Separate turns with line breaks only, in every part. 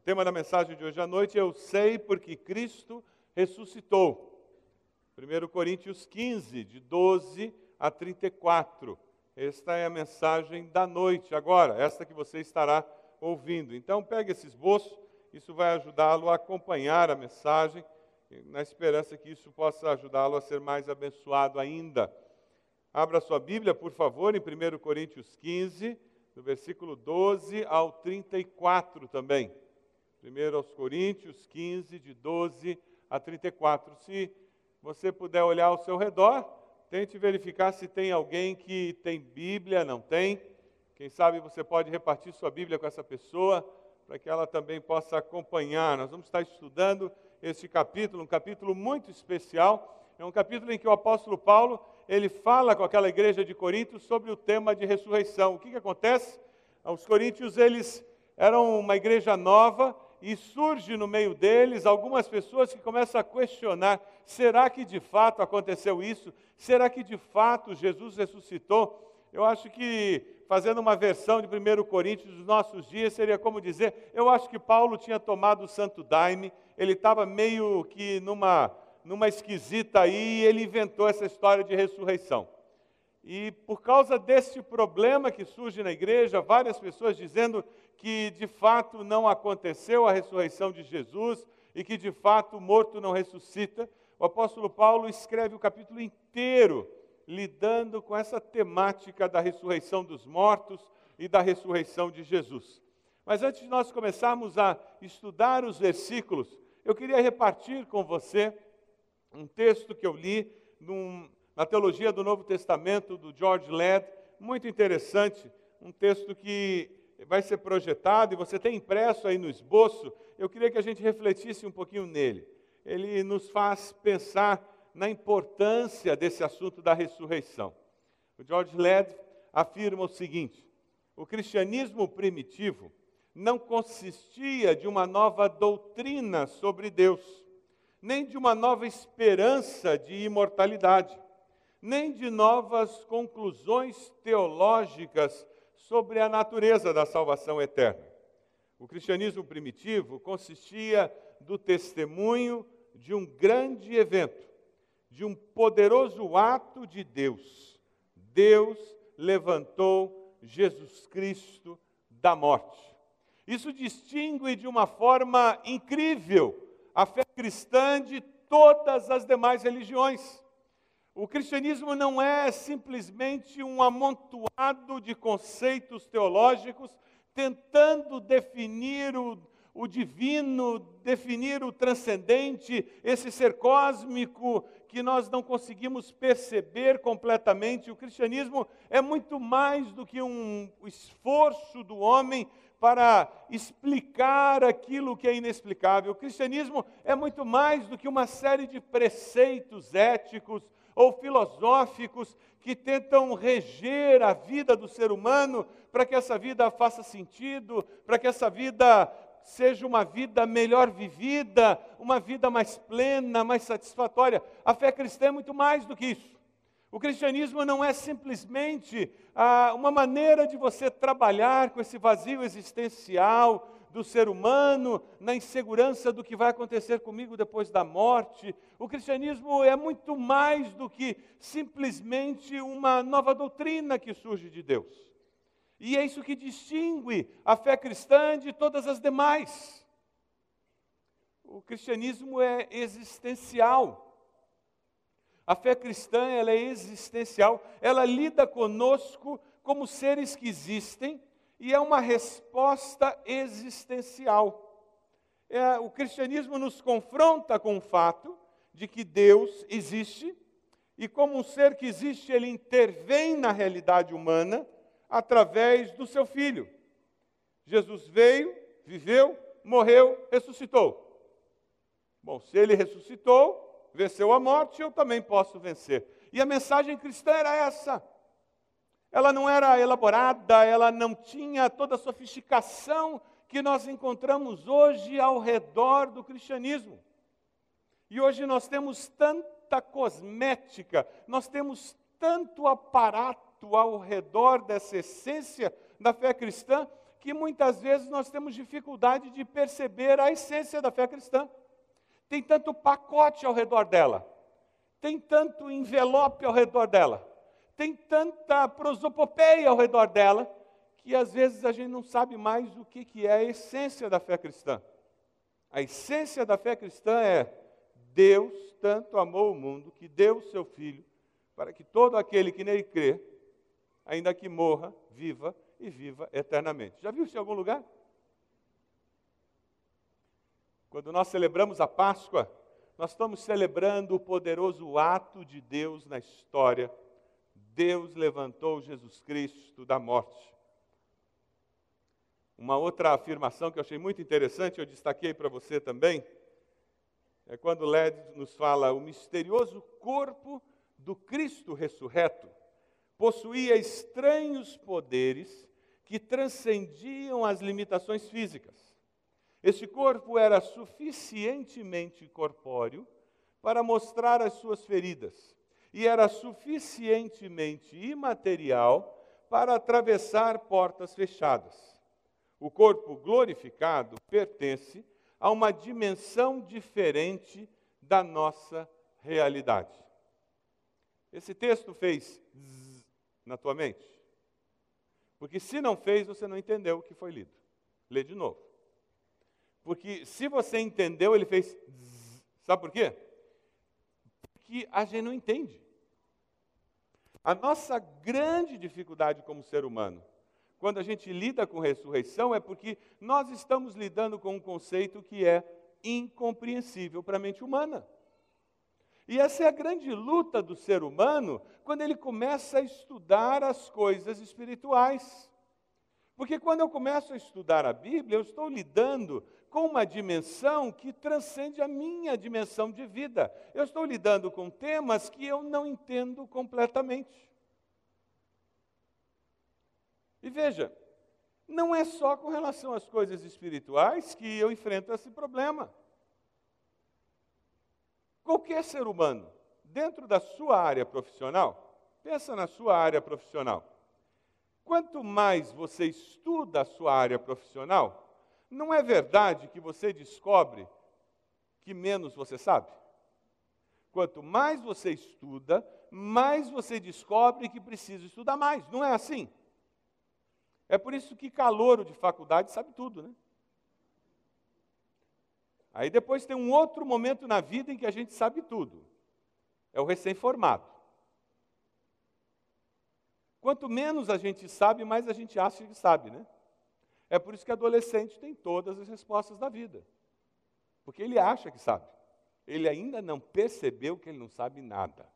O tema da mensagem de hoje à noite é Eu sei porque Cristo ressuscitou. 1 Coríntios 15, de 12 a 34. Esta é a mensagem da noite agora, esta que você estará ouvindo. Então, pegue esse esboço, isso vai ajudá-lo a acompanhar a mensagem, na esperança que isso possa ajudá-lo a ser mais abençoado ainda. Abra sua Bíblia, por favor, em 1 Coríntios 15, do versículo 12 ao 34 também. 1 aos Coríntios 15, de 12 a 34. Se você puder olhar ao seu redor, tente verificar se tem alguém que tem Bíblia, não tem. Quem sabe você pode repartir sua Bíblia com essa pessoa, para que ela também possa acompanhar. Nós vamos estar estudando este capítulo, um capítulo muito especial. É um capítulo em que o apóstolo Paulo ele fala com aquela igreja de Corinto sobre o tema de ressurreição. O que, que acontece? Os coríntios eles eram uma igreja nova e surge no meio deles algumas pessoas que começam a questionar: será que de fato aconteceu isso? Será que de fato Jesus ressuscitou? Eu acho que, fazendo uma versão de 1 Coríntios dos nossos dias, seria como dizer: eu acho que Paulo tinha tomado o santo daime, ele estava meio que numa, numa esquisita aí e ele inventou essa história de ressurreição. E por causa desse problema que surge na igreja, várias pessoas dizendo que de fato não aconteceu a ressurreição de Jesus e que de fato o morto não ressuscita, o apóstolo Paulo escreve o capítulo inteiro lidando com essa temática da ressurreição dos mortos e da ressurreição de Jesus. Mas antes de nós começarmos a estudar os versículos, eu queria repartir com você um texto que eu li num, na teologia do Novo Testamento do George Led, muito interessante, um texto que vai ser projetado e você tem impresso aí no esboço, eu queria que a gente refletisse um pouquinho nele. Ele nos faz pensar na importância desse assunto da ressurreição. O George Led afirma o seguinte: o cristianismo primitivo não consistia de uma nova doutrina sobre Deus, nem de uma nova esperança de imortalidade, nem de novas conclusões teológicas sobre a natureza da salvação eterna. O cristianismo primitivo consistia do testemunho de um grande evento, de um poderoso ato de Deus. Deus levantou Jesus Cristo da morte. Isso distingue de uma forma incrível a fé cristã de todas as demais religiões. O cristianismo não é simplesmente um amontoado de conceitos teológicos tentando definir o, o divino, definir o transcendente, esse ser cósmico que nós não conseguimos perceber completamente. O cristianismo é muito mais do que um esforço do homem para explicar aquilo que é inexplicável. O cristianismo é muito mais do que uma série de preceitos éticos ou filosóficos que tentam reger a vida do ser humano para que essa vida faça sentido, para que essa vida seja uma vida melhor vivida, uma vida mais plena, mais satisfatória. A fé cristã é muito mais do que isso. O cristianismo não é simplesmente ah, uma maneira de você trabalhar com esse vazio existencial, do ser humano, na insegurança do que vai acontecer comigo depois da morte. O cristianismo é muito mais do que simplesmente uma nova doutrina que surge de Deus. E é isso que distingue a fé cristã de todas as demais. O cristianismo é existencial. A fé cristã ela é existencial, ela lida conosco como seres que existem e é uma resposta existencial. É, o cristianismo nos confronta com o fato de que Deus existe e, como um ser que existe, ele intervém na realidade humana através do seu filho. Jesus veio, viveu, morreu, ressuscitou. Bom, se ele ressuscitou, venceu a morte, eu também posso vencer. E a mensagem cristã era essa. Ela não era elaborada, ela não tinha toda a sofisticação que nós encontramos hoje ao redor do cristianismo. E hoje nós temos tanta cosmética, nós temos tanto aparato ao redor dessa essência da fé cristã, que muitas vezes nós temos dificuldade de perceber a essência da fé cristã. Tem tanto pacote ao redor dela, tem tanto envelope ao redor dela, tem tanta prosopopeia ao redor dela, que às vezes a gente não sabe mais o que, que é a essência da fé cristã. A essência da fé cristã é Deus tanto amou o mundo que deu o seu Filho para que todo aquele que nele crê, ainda que morra, viva e viva eternamente. Já viu isso em algum lugar? Quando nós celebramos a Páscoa, nós estamos celebrando o poderoso ato de Deus na história. Deus levantou Jesus Cristo da morte. Uma outra afirmação que eu achei muito interessante, eu destaquei para você também, é quando Led nos fala o misterioso corpo do Cristo ressurreto possuía estranhos poderes que transcendiam as limitações físicas. Este corpo era suficientemente corpóreo para mostrar as suas feridas e era suficientemente imaterial para atravessar portas fechadas. O corpo glorificado pertence a uma dimensão diferente da nossa realidade. Esse texto fez zzz na tua mente? Porque se não fez, você não entendeu o que foi lido. Lê de novo. Porque se você entendeu, ele fez zzz. Sabe por quê? Porque a gente não entende. A nossa grande dificuldade como ser humano quando a gente lida com ressurreição, é porque nós estamos lidando com um conceito que é incompreensível para a mente humana. E essa é a grande luta do ser humano quando ele começa a estudar as coisas espirituais. Porque quando eu começo a estudar a Bíblia, eu estou lidando com uma dimensão que transcende a minha dimensão de vida. Eu estou lidando com temas que eu não entendo completamente. E veja, não é só com relação às coisas espirituais que eu enfrento esse problema. Qualquer ser humano, dentro da sua área profissional, pensa na sua área profissional. Quanto mais você estuda a sua área profissional, não é verdade que você descobre que menos você sabe? Quanto mais você estuda, mais você descobre que precisa estudar mais. Não é assim? É por isso que calouro de faculdade sabe tudo, né? Aí depois tem um outro momento na vida em que a gente sabe tudo. É o recém-formado. Quanto menos a gente sabe, mais a gente acha que sabe, né? É por isso que adolescente tem todas as respostas da vida. Porque ele acha que sabe. Ele ainda não percebeu que ele não sabe nada.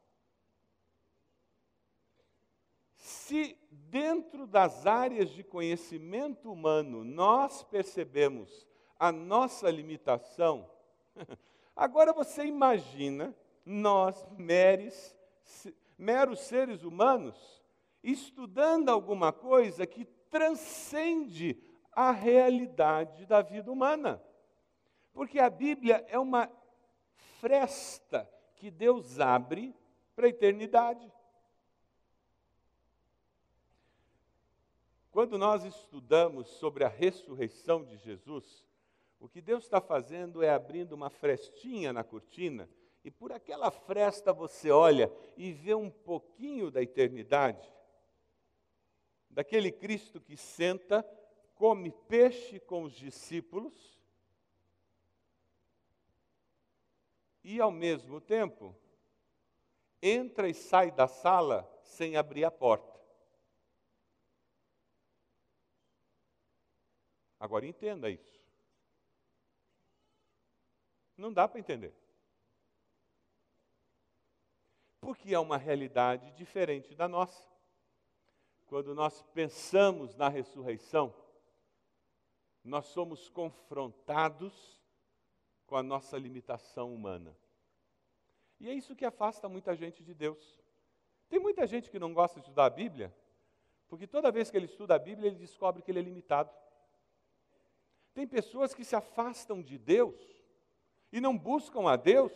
Se dentro das áreas de conhecimento humano nós percebemos a nossa limitação, agora você imagina nós, meres, meros seres humanos, estudando alguma coisa que transcende a realidade da vida humana. Porque a Bíblia é uma fresta que Deus abre para a eternidade. Quando nós estudamos sobre a ressurreição de Jesus, o que Deus está fazendo é abrindo uma frestinha na cortina, e por aquela fresta você olha e vê um pouquinho da eternidade, daquele Cristo que senta, come peixe com os discípulos, e ao mesmo tempo entra e sai da sala sem abrir a porta. Agora entenda isso. Não dá para entender. Porque é uma realidade diferente da nossa. Quando nós pensamos na ressurreição, nós somos confrontados com a nossa limitação humana. E é isso que afasta muita gente de Deus. Tem muita gente que não gosta de estudar a Bíblia, porque toda vez que ele estuda a Bíblia, ele descobre que ele é limitado. Tem pessoas que se afastam de Deus e não buscam a Deus.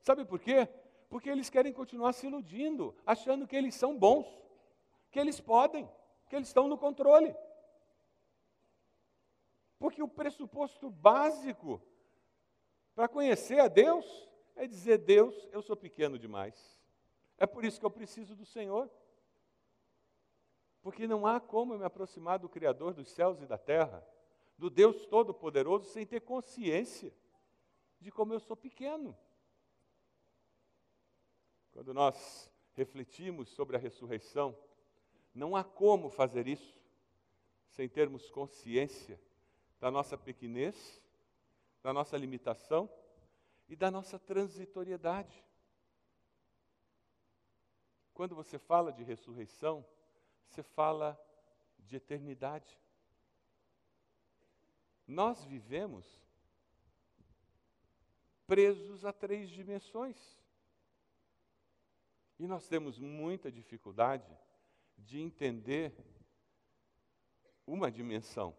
Sabe por quê? Porque eles querem continuar se iludindo, achando que eles são bons, que eles podem, que eles estão no controle. Porque o pressuposto básico para conhecer a Deus é dizer: Deus, eu sou pequeno demais. É por isso que eu preciso do Senhor. Porque não há como eu me aproximar do Criador dos céus e da terra, do Deus Todo-Poderoso, sem ter consciência de como eu sou pequeno. Quando nós refletimos sobre a ressurreição, não há como fazer isso sem termos consciência da nossa pequenez, da nossa limitação e da nossa transitoriedade. Quando você fala de ressurreição, você fala de eternidade. Nós vivemos presos a três dimensões. E nós temos muita dificuldade de entender uma dimensão.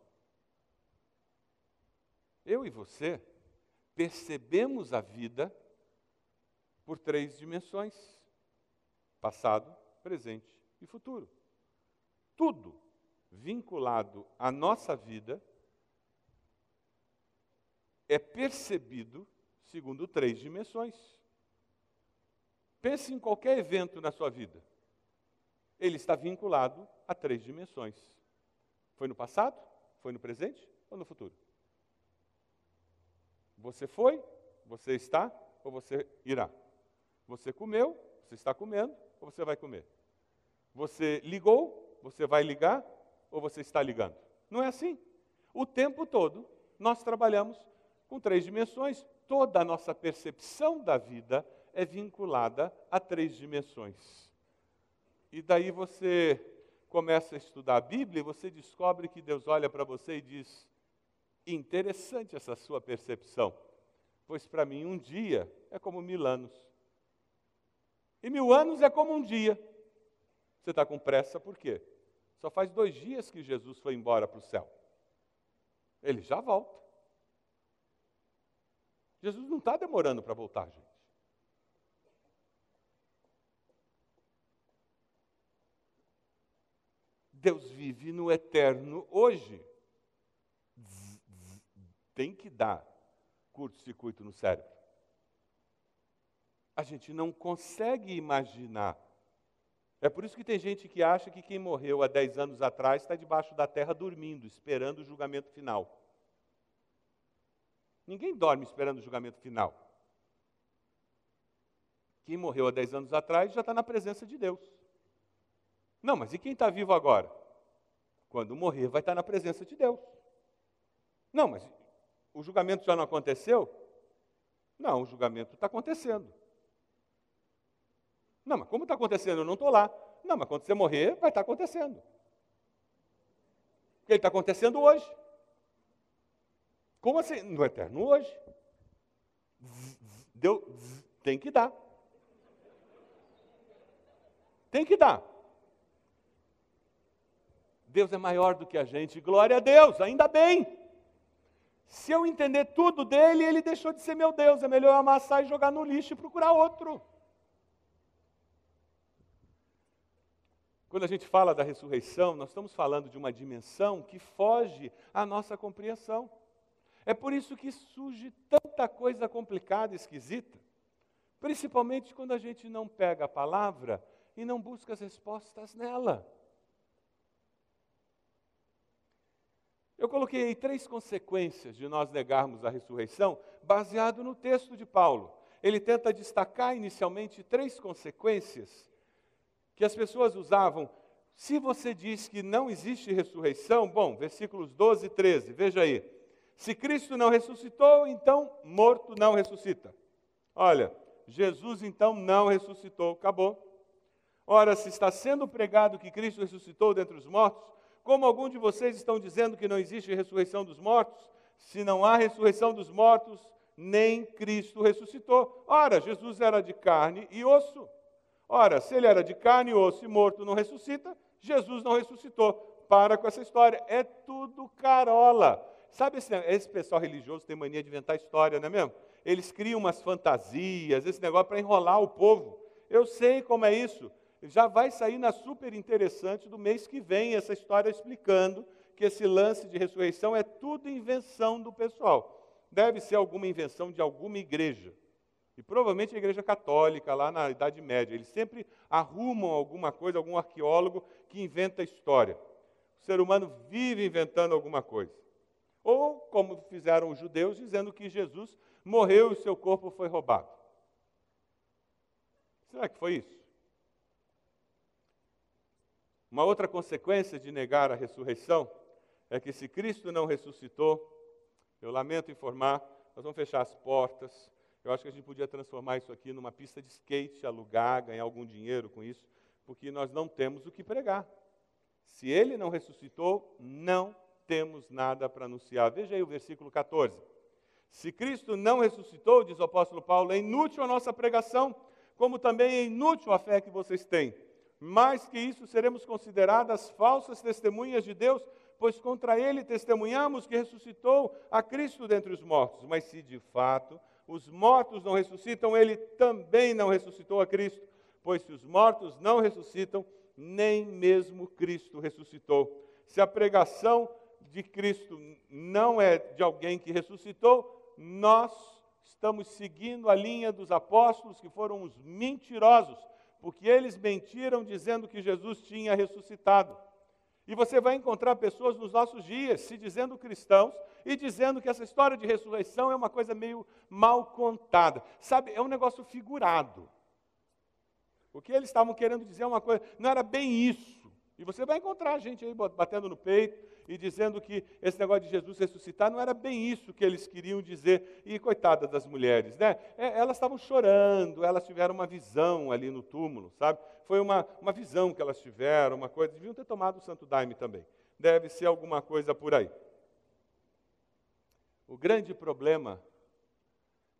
Eu e você percebemos a vida por três dimensões: passado, presente e futuro. Tudo vinculado à nossa vida é percebido segundo três dimensões. Pense em qualquer evento na sua vida. Ele está vinculado a três dimensões. Foi no passado, foi no presente ou no futuro? Você foi, você está ou você irá? Você comeu, você está comendo ou você vai comer? Você ligou, você vai ligar ou você está ligando? Não é assim. O tempo todo nós trabalhamos com três dimensões. Toda a nossa percepção da vida é vinculada a três dimensões. E daí você começa a estudar a Bíblia e você descobre que Deus olha para você e diz: interessante essa sua percepção, pois para mim um dia é como mil anos. E mil anos é como um dia. Você está com pressa por quê? Só faz dois dias que Jesus foi embora para o céu. Ele já volta. Jesus não está demorando para voltar, gente. Deus vive no eterno hoje. Tem que dar curto-circuito no cérebro. A gente não consegue imaginar. É por isso que tem gente que acha que quem morreu há 10 anos atrás está debaixo da terra dormindo, esperando o julgamento final. Ninguém dorme esperando o julgamento final. Quem morreu há 10 anos atrás já está na presença de Deus. Não, mas e quem está vivo agora? Quando morrer, vai estar na presença de Deus. Não, mas o julgamento já não aconteceu? Não, o julgamento está acontecendo. Não, mas como está acontecendo? Eu não estou lá. Não, mas quando você morrer, vai estar acontecendo. Porque ele está acontecendo hoje. Como assim? No eterno hoje. Deu, tem que dar. Tem que dar. Deus é maior do que a gente. Glória a Deus, ainda bem. Se eu entender tudo dele, ele deixou de ser meu Deus. É melhor eu amassar e jogar no lixo e procurar outro. Quando a gente fala da ressurreição, nós estamos falando de uma dimensão que foge à nossa compreensão. É por isso que surge tanta coisa complicada, esquisita, principalmente quando a gente não pega a palavra e não busca as respostas nela. Eu coloquei três consequências de nós negarmos a ressurreição, baseado no texto de Paulo. Ele tenta destacar inicialmente três consequências que as pessoas usavam. Se você diz que não existe ressurreição, bom, versículos 12 e 13, veja aí. Se Cristo não ressuscitou, então morto não ressuscita. Olha, Jesus então não ressuscitou, acabou. Ora, se está sendo pregado que Cristo ressuscitou dentre os mortos, como algum de vocês estão dizendo que não existe ressurreição dos mortos? Se não há ressurreição dos mortos, nem Cristo ressuscitou. Ora, Jesus era de carne e osso. Ora, se ele era de carne e osso e morto não ressuscita, Jesus não ressuscitou. Para com essa história. É tudo carola. Sabe esse, esse pessoal religioso tem mania de inventar história, não é mesmo? Eles criam umas fantasias, esse negócio para enrolar o povo. Eu sei como é isso. Já vai sair na super interessante do mês que vem essa história explicando que esse lance de ressurreição é tudo invenção do pessoal. Deve ser alguma invenção de alguma igreja. E provavelmente a igreja católica, lá na Idade Média. Eles sempre arrumam alguma coisa, algum arqueólogo que inventa história. O ser humano vive inventando alguma coisa. Ou, como fizeram os judeus, dizendo que Jesus morreu e seu corpo foi roubado. Será que foi isso? Uma outra consequência de negar a ressurreição é que se Cristo não ressuscitou, eu lamento informar, nós vamos fechar as portas. Eu acho que a gente podia transformar isso aqui numa pista de skate, alugar, ganhar algum dinheiro com isso, porque nós não temos o que pregar. Se ele não ressuscitou, não temos nada para anunciar. Veja aí o versículo 14. Se Cristo não ressuscitou, diz o apóstolo Paulo, é inútil a nossa pregação, como também é inútil a fé que vocês têm. Mais que isso, seremos consideradas falsas testemunhas de Deus, pois contra ele testemunhamos que ressuscitou a Cristo dentre os mortos. Mas se de fato os mortos não ressuscitam, ele também não ressuscitou a Cristo. Pois se os mortos não ressuscitam, nem mesmo Cristo ressuscitou. Se a pregação de Cristo não é de alguém que ressuscitou, nós estamos seguindo a linha dos apóstolos que foram os mentirosos porque eles mentiram dizendo que Jesus tinha ressuscitado. E você vai encontrar pessoas nos nossos dias se dizendo cristãos e dizendo que essa história de ressurreição é uma coisa meio mal contada. Sabe, é um negócio figurado. O que eles estavam querendo dizer é uma coisa, não era bem isso. E você vai encontrar gente aí batendo no peito, e dizendo que esse negócio de Jesus ressuscitar não era bem isso que eles queriam dizer. E coitada das mulheres, né? É, elas estavam chorando, elas tiveram uma visão ali no túmulo, sabe? Foi uma, uma visão que elas tiveram, uma coisa. Deviam ter tomado o santo daime também. Deve ser alguma coisa por aí. O grande problema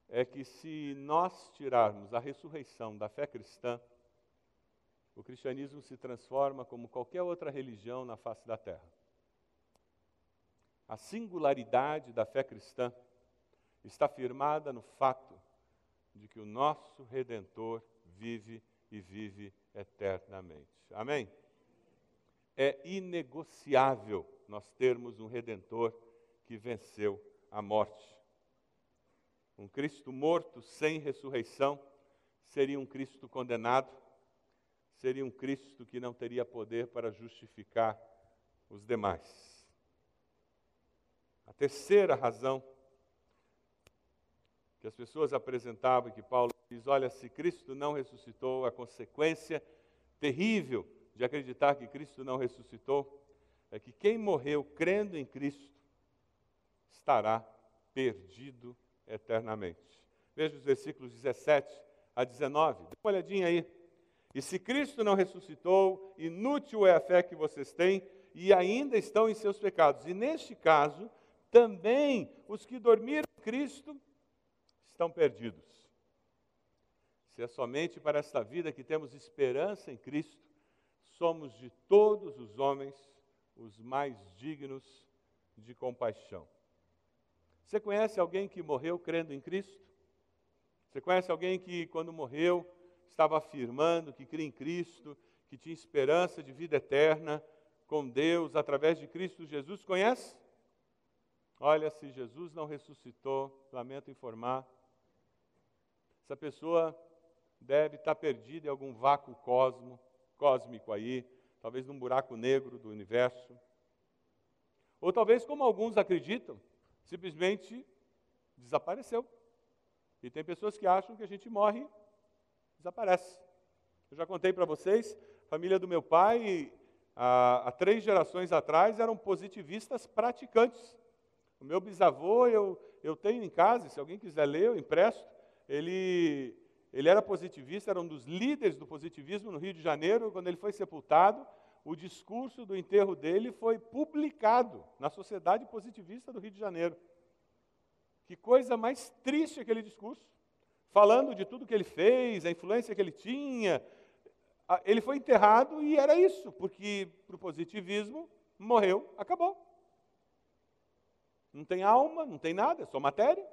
é que se nós tirarmos a ressurreição da fé cristã, o cristianismo se transforma como qualquer outra religião na face da terra. A singularidade da fé cristã está firmada no fato de que o nosso Redentor vive e vive eternamente. Amém? É inegociável nós termos um Redentor que venceu a morte. Um Cristo morto sem ressurreição seria um Cristo condenado, seria um Cristo que não teria poder para justificar os demais. A terceira razão que as pessoas apresentavam, que Paulo diz: olha, se Cristo não ressuscitou, a consequência terrível de acreditar que Cristo não ressuscitou é que quem morreu crendo em Cristo estará perdido eternamente. Veja os versículos 17 a 19, dê uma olhadinha aí. E se Cristo não ressuscitou, inútil é a fé que vocês têm e ainda estão em seus pecados. E neste caso, também os que dormiram em Cristo estão perdidos. Se é somente para esta vida que temos esperança em Cristo, somos de todos os homens os mais dignos de compaixão. Você conhece alguém que morreu crendo em Cristo? Você conhece alguém que, quando morreu, estava afirmando que cria em Cristo, que tinha esperança de vida eterna com Deus através de Cristo Jesus? Conhece? Olha, se Jesus não ressuscitou, lamento informar, essa pessoa deve estar perdida em algum vácuo cosmo, cósmico aí, talvez num buraco negro do universo. Ou talvez, como alguns acreditam, simplesmente desapareceu. E tem pessoas que acham que a gente morre desaparece. Eu já contei para vocês, a família do meu pai, há, há três gerações atrás, eram positivistas praticantes. O meu bisavô, eu, eu tenho em casa, se alguém quiser ler, eu empresto. Ele, ele era positivista, era um dos líderes do positivismo no Rio de Janeiro. Quando ele foi sepultado, o discurso do enterro dele foi publicado na Sociedade Positivista do Rio de Janeiro. Que coisa mais triste aquele discurso. Falando de tudo que ele fez, a influência que ele tinha. Ele foi enterrado e era isso, porque para o positivismo morreu, acabou. Não tem alma, não tem nada, é só matéria.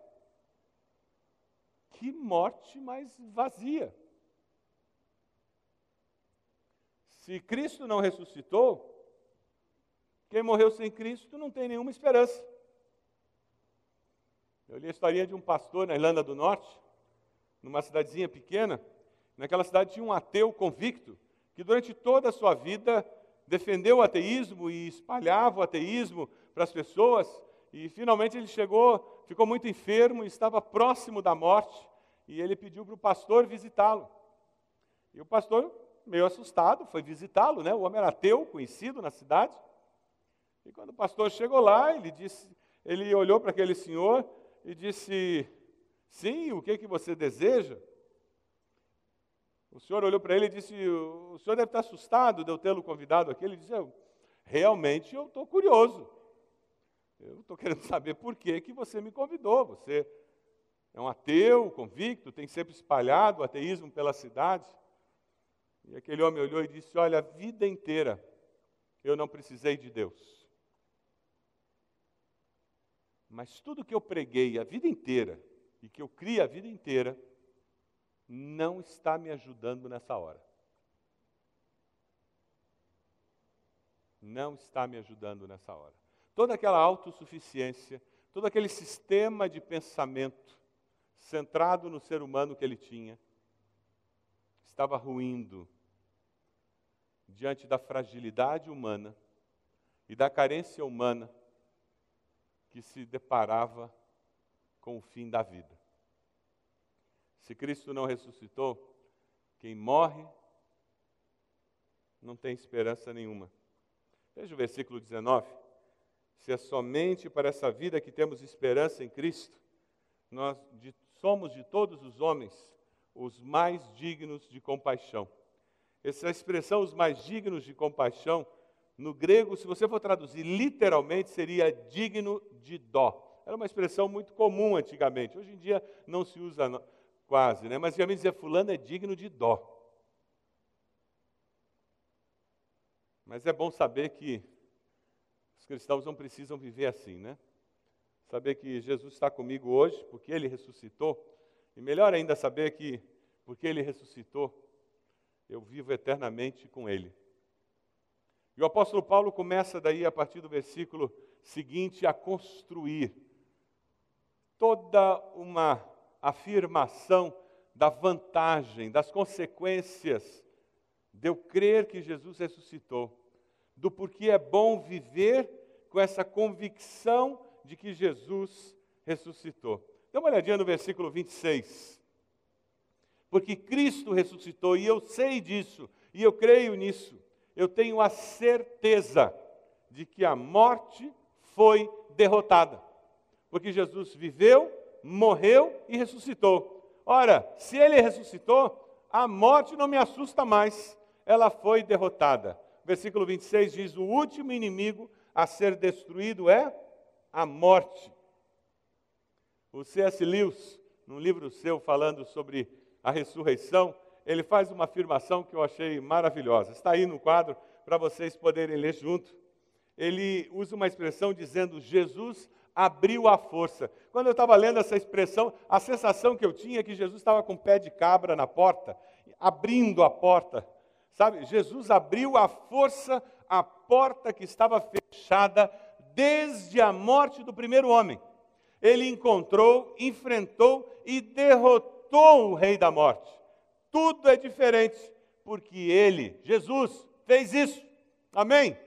Que morte mais vazia. Se Cristo não ressuscitou, Quem morreu sem Cristo não tem nenhuma esperança. Eu li a historinha de um pastor na Irlanda do Norte, numa cidadezinha pequena. Naquela cidade tinha um ateu convicto, que durante toda a sua vida defendeu o ateísmo e espalhava o ateísmo para as pessoas. E finalmente ele chegou, ficou muito enfermo, estava próximo da morte, e ele pediu para o pastor visitá-lo. E o pastor, meio assustado, foi visitá-lo, né? O homem era ateu, conhecido na cidade. E quando o pastor chegou lá, ele disse, ele olhou para aquele senhor e disse: Sim, o que, que você deseja? O senhor olhou para ele e disse: O senhor deve estar assustado de eu tê-lo convidado aqui. Ele disse: Realmente eu estou curioso. Eu estou querendo saber por que, que você me convidou. Você é um ateu convicto, tem sempre espalhado o ateísmo pela cidade. E aquele homem olhou e disse: Olha, a vida inteira eu não precisei de Deus. Mas tudo que eu preguei a vida inteira e que eu criei a vida inteira não está me ajudando nessa hora. Não está me ajudando nessa hora. Toda aquela autossuficiência, todo aquele sistema de pensamento centrado no ser humano que ele tinha, estava ruindo diante da fragilidade humana e da carência humana que se deparava com o fim da vida. Se Cristo não ressuscitou, quem morre não tem esperança nenhuma. Veja o versículo 19. Se é somente para essa vida que temos esperança em Cristo, nós de, somos de todos os homens os mais dignos de compaixão. Essa expressão, os mais dignos de compaixão, no grego, se você for traduzir literalmente, seria digno de dó. Era uma expressão muito comum antigamente. Hoje em dia não se usa quase, né? mas antigamente dizia fulano é digno de dó. Mas é bom saber que os cristãos não precisam viver assim, né? Saber que Jesus está comigo hoje, porque Ele ressuscitou. E melhor ainda saber que, porque Ele ressuscitou, eu vivo eternamente com Ele. E o apóstolo Paulo começa daí, a partir do versículo seguinte, a construir toda uma afirmação da vantagem, das consequências de eu crer que Jesus ressuscitou, do porquê é bom viver com essa convicção de que Jesus ressuscitou. Dê uma olhadinha no versículo 26. Porque Cristo ressuscitou, e eu sei disso, e eu creio nisso eu tenho a certeza de que a morte foi derrotada. Porque Jesus viveu, morreu e ressuscitou. Ora, se ele ressuscitou, a morte não me assusta mais, ela foi derrotada. Versículo 26 diz: O último inimigo a ser destruído é a morte. O C.S. Lewis, num livro seu falando sobre a ressurreição, ele faz uma afirmação que eu achei maravilhosa. Está aí no quadro para vocês poderem ler junto. Ele usa uma expressão dizendo: Jesus abriu a força. Quando eu estava lendo essa expressão, a sensação que eu tinha é que Jesus estava com o pé de cabra na porta, abrindo a porta. Sabe, Jesus abriu a força porta que estava fechada desde a morte do primeiro homem. Ele encontrou, enfrentou e derrotou o rei da morte tudo é diferente, porque Ele, Jesus, fez isso. Amém?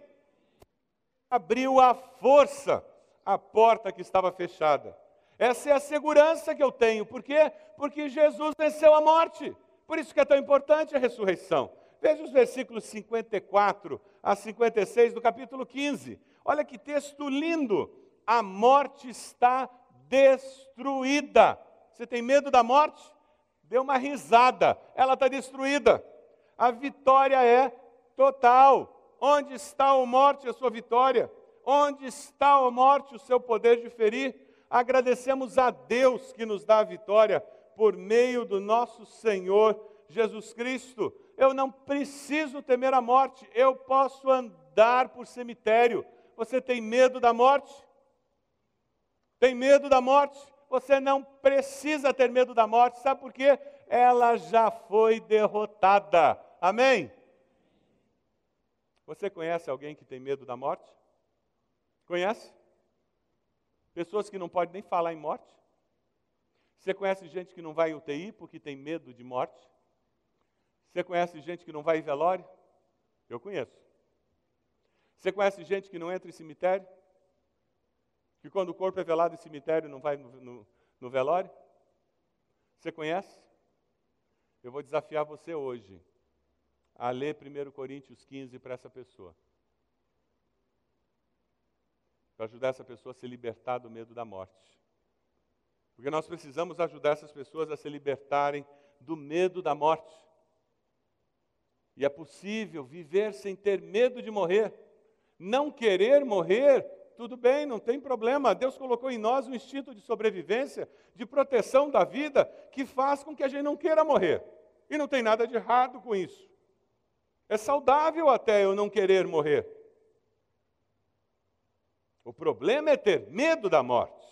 Abriu a força a porta que estava fechada. Essa é a segurança que eu tenho. Por quê? Porque Jesus venceu a morte. Por isso que é tão importante a ressurreição. Veja os versículos 54 a 56 do capítulo 15. Olha que texto lindo. A morte está destruída. Você tem medo da morte? deu uma risada, ela está destruída. A vitória é total. Onde está a morte, a sua vitória? Onde está a morte, o seu poder de ferir? Agradecemos a Deus que nos dá a vitória por meio do nosso Senhor Jesus Cristo. Eu não preciso temer a morte, eu posso andar por cemitério. Você tem medo da morte? Tem medo da morte? você não precisa ter medo da morte, sabe por quê? Ela já foi derrotada. Amém? Você conhece alguém que tem medo da morte? Conhece? Pessoas que não podem nem falar em morte. Você conhece gente que não vai em UTI porque tem medo de morte? Você conhece gente que não vai em velório? Eu conheço. Você conhece gente que não entra em cemitério? Que quando o corpo é velado em cemitério não vai no, no, no velório? Você conhece? Eu vou desafiar você hoje a ler 1 Coríntios 15 para essa pessoa. Para ajudar essa pessoa a se libertar do medo da morte. Porque nós precisamos ajudar essas pessoas a se libertarem do medo da morte. E é possível viver sem ter medo de morrer. Não querer morrer, tudo bem, não tem problema. Deus colocou em nós um instinto de sobrevivência, de proteção da vida, que faz com que a gente não queira morrer. E não tem nada de errado com isso. É saudável até eu não querer morrer. O problema é ter medo da morte.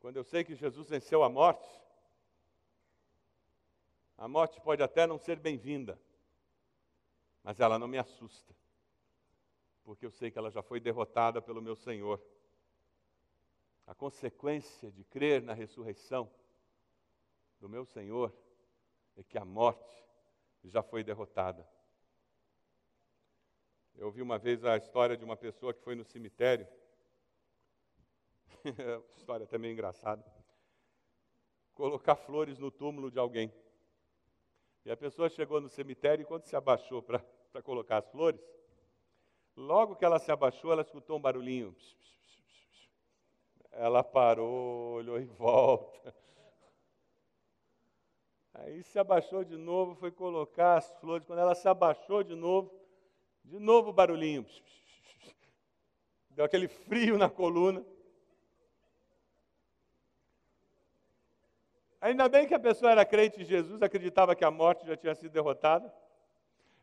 Quando eu sei que Jesus venceu a morte, a morte pode até não ser bem-vinda, mas ela não me assusta, porque eu sei que ela já foi derrotada pelo meu Senhor. A consequência de crer na ressurreição do meu Senhor é que a morte já foi derrotada. Eu ouvi uma vez a história de uma pessoa que foi no cemitério história também engraçada. Colocar flores no túmulo de alguém. E a pessoa chegou no cemitério e quando se abaixou para colocar as flores, logo que ela se abaixou, ela escutou um barulhinho. Ela parou, olhou em volta. Aí se abaixou de novo, foi colocar as flores. Quando ela se abaixou de novo, de novo o barulhinho. Deu aquele frio na coluna. Ainda bem que a pessoa era crente em Jesus, acreditava que a morte já tinha sido derrotada.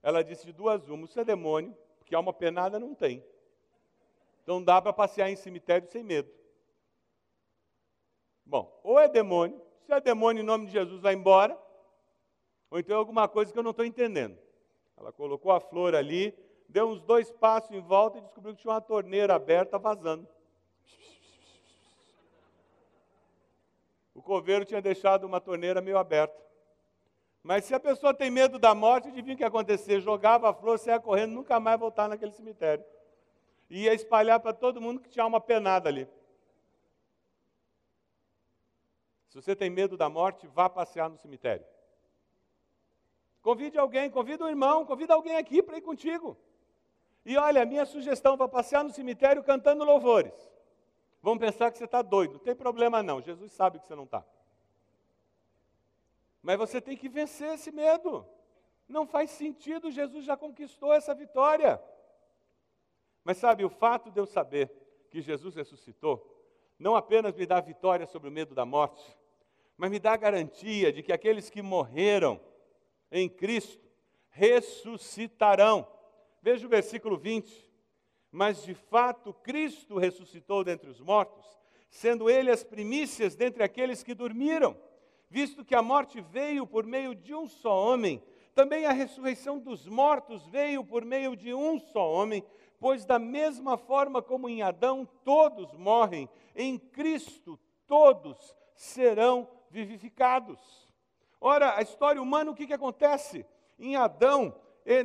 Ela disse de duas uma, isso é demônio, porque alma penada não tem. Então dá para passear em cemitério sem medo. Bom, ou é demônio, se é demônio em nome de Jesus, vai embora, ou então é alguma coisa que eu não estou entendendo. Ela colocou a flor ali, deu uns dois passos em volta e descobriu que tinha uma torneira aberta vazando. O coveiro tinha deixado uma torneira meio aberta. Mas se a pessoa tem medo da morte, adivinha o que ia acontecer? Jogava a flor, saia correndo, nunca mais voltar naquele cemitério. E ia espalhar para todo mundo que tinha uma penada ali. Se você tem medo da morte, vá passear no cemitério. Convide alguém, convida um irmão, convida alguém aqui para ir contigo. E olha, a minha sugestão, vá passear no cemitério cantando louvores vão pensar que você está doido. Não tem problema não, Jesus sabe que você não está. Mas você tem que vencer esse medo. Não faz sentido, Jesus já conquistou essa vitória. Mas sabe, o fato de eu saber que Jesus ressuscitou, não apenas me dá vitória sobre o medo da morte, mas me dá garantia de que aqueles que morreram em Cristo ressuscitarão. Veja o versículo 20 mas de fato Cristo ressuscitou dentre os mortos, sendo ele as primícias dentre aqueles que dormiram. Visto que a morte veio por meio de um só homem, também a ressurreição dos mortos veio por meio de um só homem, pois da mesma forma como em Adão todos morrem, em Cristo todos serão vivificados. Ora, a história humana, o que, que acontece? Em Adão,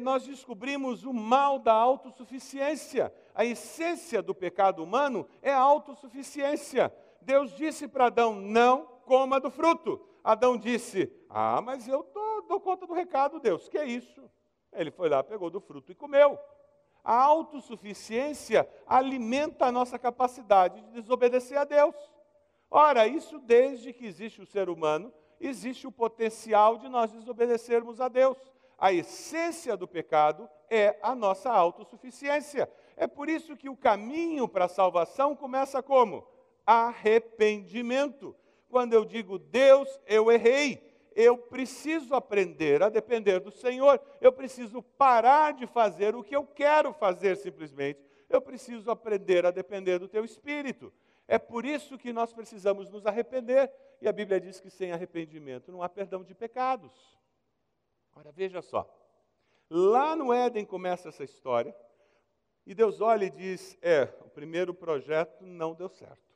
nós descobrimos o mal da autossuficiência. A essência do pecado humano é a autossuficiência. Deus disse para Adão: não coma do fruto. Adão disse: ah, mas eu tô, dou conta do recado, Deus, que é isso? Ele foi lá, pegou do fruto e comeu. A autossuficiência alimenta a nossa capacidade de desobedecer a Deus. Ora, isso desde que existe o ser humano, existe o potencial de nós desobedecermos a Deus a essência do pecado é a nossa autossuficiência. É por isso que o caminho para a salvação começa como? Arrependimento. Quando eu digo, Deus, eu errei, eu preciso aprender a depender do Senhor, eu preciso parar de fazer o que eu quero fazer simplesmente, eu preciso aprender a depender do Teu Espírito. É por isso que nós precisamos nos arrepender, e a Bíblia diz que sem arrependimento não há perdão de pecados. Veja só. Lá no Éden começa essa história. E Deus olha e diz: É, o primeiro projeto não deu certo.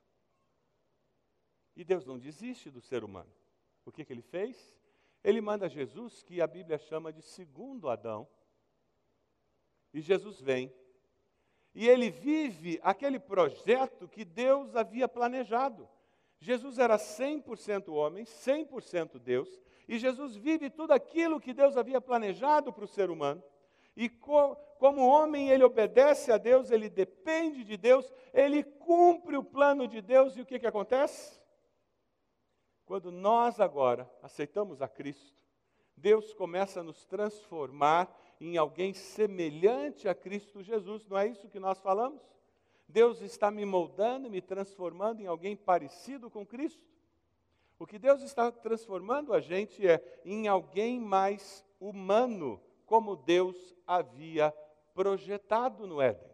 E Deus não desiste do ser humano. O que, que ele fez? Ele manda Jesus, que a Bíblia chama de segundo Adão. E Jesus vem. E ele vive aquele projeto que Deus havia planejado. Jesus era 100% homem, 100% Deus, e Jesus vive tudo aquilo que Deus havia planejado para o ser humano. E co como homem, ele obedece a Deus, ele depende de Deus, ele cumpre o plano de Deus, e o que, que acontece? Quando nós agora aceitamos a Cristo, Deus começa a nos transformar em alguém semelhante a Cristo Jesus, não é isso que nós falamos? Deus está me moldando, me transformando em alguém parecido com Cristo. O que Deus está transformando a gente é em alguém mais humano, como Deus havia projetado no Éden.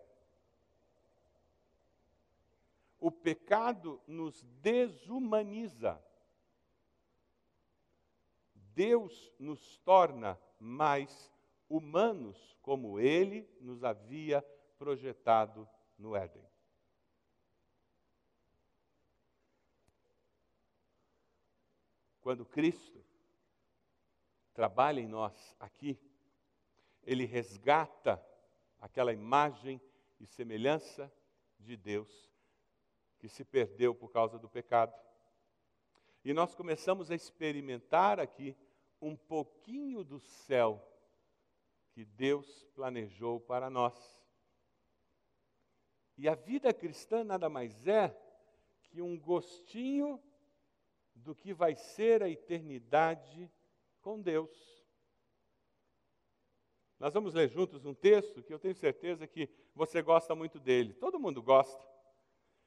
O pecado nos desumaniza. Deus nos torna mais humanos, como Ele nos havia projetado no Éden. Quando Cristo trabalha em nós aqui, Ele resgata aquela imagem e semelhança de Deus que se perdeu por causa do pecado. E nós começamos a experimentar aqui um pouquinho do céu que Deus planejou para nós. E a vida cristã nada mais é que um gostinho do que vai ser a eternidade com Deus. Nós vamos ler juntos um texto que eu tenho certeza que você gosta muito dele. Todo mundo gosta.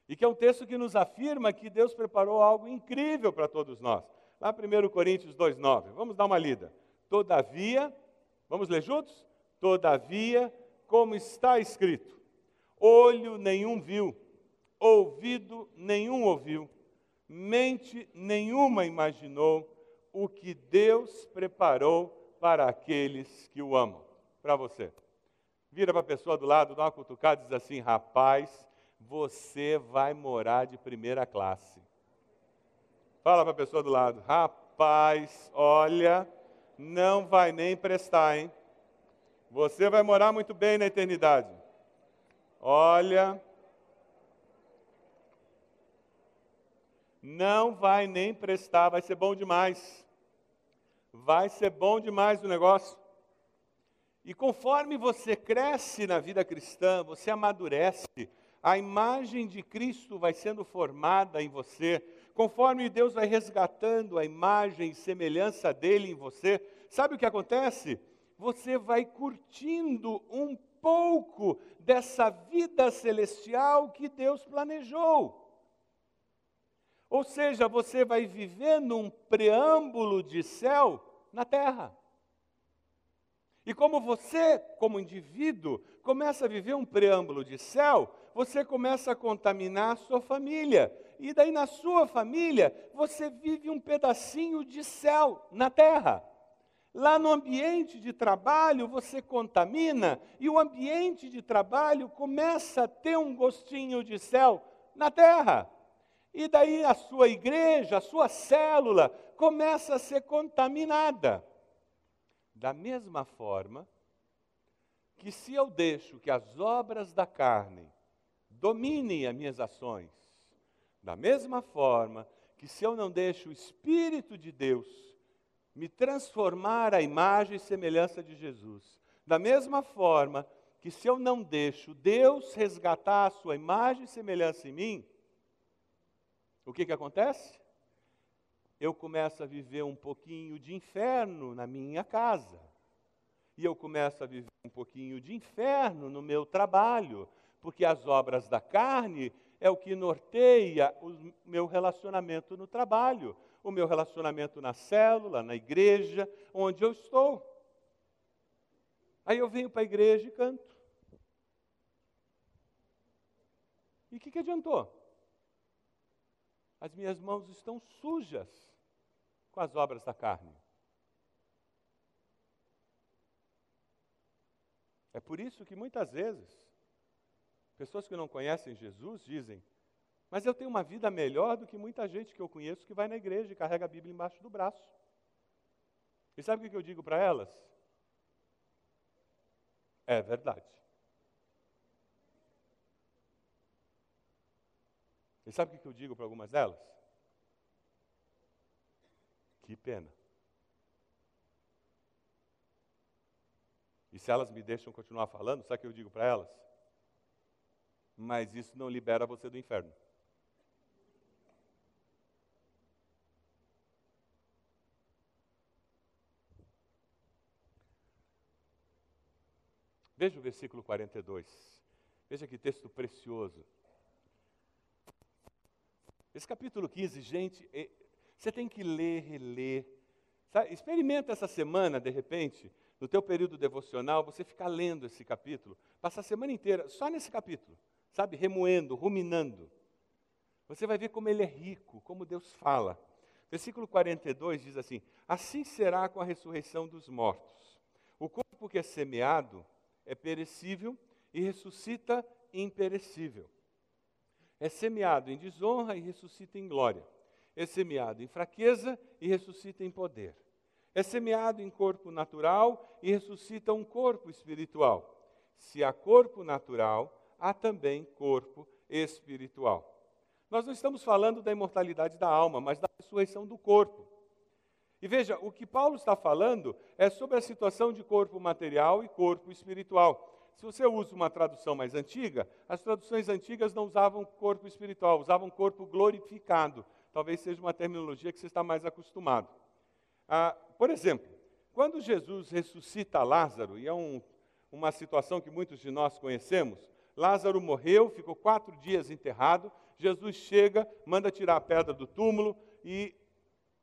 E que é um texto que nos afirma que Deus preparou algo incrível para todos nós. Lá 1 Coríntios 2,9. Vamos dar uma lida. Todavia, vamos ler juntos? Todavia, como está escrito: olho nenhum viu, ouvido nenhum ouviu, mente nenhuma imaginou o que Deus preparou para aqueles que o amam para você. Vira para a pessoa do lado, dá uma cutucada e diz assim: rapaz, você vai morar de primeira classe. Fala para a pessoa do lado: rapaz, olha, não vai nem prestar, hein? Você vai morar muito bem na eternidade. Olha, não vai nem prestar, vai ser bom demais. Vai ser bom demais o negócio. E conforme você cresce na vida cristã, você amadurece, a imagem de Cristo vai sendo formada em você, conforme Deus vai resgatando a imagem e semelhança dele em você, sabe o que acontece? Você vai curtindo um pouco dessa vida celestial que Deus planejou. Ou seja, você vai viver num preâmbulo de céu na terra. E como você, como indivíduo, começa a viver um preâmbulo de céu, você começa a contaminar a sua família. E daí na sua família, você vive um pedacinho de céu na terra. Lá no ambiente de trabalho, você contamina e o ambiente de trabalho começa a ter um gostinho de céu na terra. E daí a sua igreja, a sua célula começa a ser contaminada. Da mesma forma que se eu deixo que as obras da carne dominem as minhas ações, da mesma forma que se eu não deixo o Espírito de Deus me transformar à imagem e semelhança de Jesus, da mesma forma que se eu não deixo Deus resgatar a sua imagem e semelhança em mim, o que, que acontece? eu começo a viver um pouquinho de inferno na minha casa. E eu começo a viver um pouquinho de inferno no meu trabalho, porque as obras da carne é o que norteia o meu relacionamento no trabalho, o meu relacionamento na célula, na igreja, onde eu estou. Aí eu venho para a igreja e canto. E o que, que adiantou? As minhas mãos estão sujas com as obras da carne. É por isso que muitas vezes Pessoas que não conhecem Jesus dizem: Mas eu tenho uma vida melhor do que muita gente que eu conheço que vai na igreja e carrega a Bíblia embaixo do braço. E sabe o que eu digo para elas? É verdade. E sabe o que eu digo para algumas delas? Que pena. E se elas me deixam continuar falando, sabe o que eu digo para elas? Mas isso não libera você do inferno. Veja o versículo 42. Veja que texto precioso. Esse capítulo 15, gente, é, você tem que ler, reler. Sabe? Experimenta essa semana, de repente, no teu período devocional, você ficar lendo esse capítulo, passar a semana inteira só nesse capítulo, sabe, remoendo, ruminando. Você vai ver como ele é rico, como Deus fala. Versículo 42 diz assim: Assim será com a ressurreição dos mortos. O corpo que é semeado é perecível e ressuscita imperecível. É semeado em desonra e ressuscita em glória. É semeado em fraqueza e ressuscita em poder. É semeado em corpo natural e ressuscita um corpo espiritual. Se há corpo natural, há também corpo espiritual. Nós não estamos falando da imortalidade da alma, mas da ressurreição do corpo. E veja, o que Paulo está falando é sobre a situação de corpo material e corpo espiritual. Se você usa uma tradução mais antiga, as traduções antigas não usavam corpo espiritual, usavam corpo glorificado. Talvez seja uma terminologia que você está mais acostumado. Ah, por exemplo, quando Jesus ressuscita Lázaro, e é um, uma situação que muitos de nós conhecemos, Lázaro morreu, ficou quatro dias enterrado. Jesus chega, manda tirar a pedra do túmulo e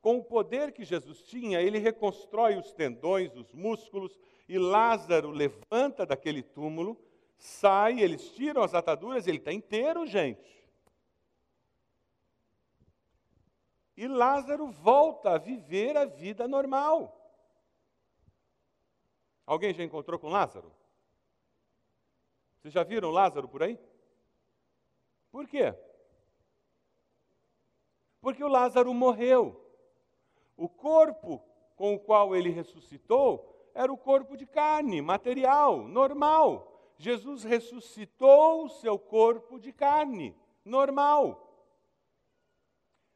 com o poder que Jesus tinha, ele reconstrói os tendões, os músculos, e Lázaro levanta daquele túmulo, sai, eles tiram as ataduras, ele está inteiro, gente. E Lázaro volta a viver a vida normal. Alguém já encontrou com Lázaro? Vocês já viram Lázaro por aí? Por quê? Porque o Lázaro morreu. O corpo com o qual ele ressuscitou era o corpo de carne, material, normal. Jesus ressuscitou o seu corpo de carne, normal.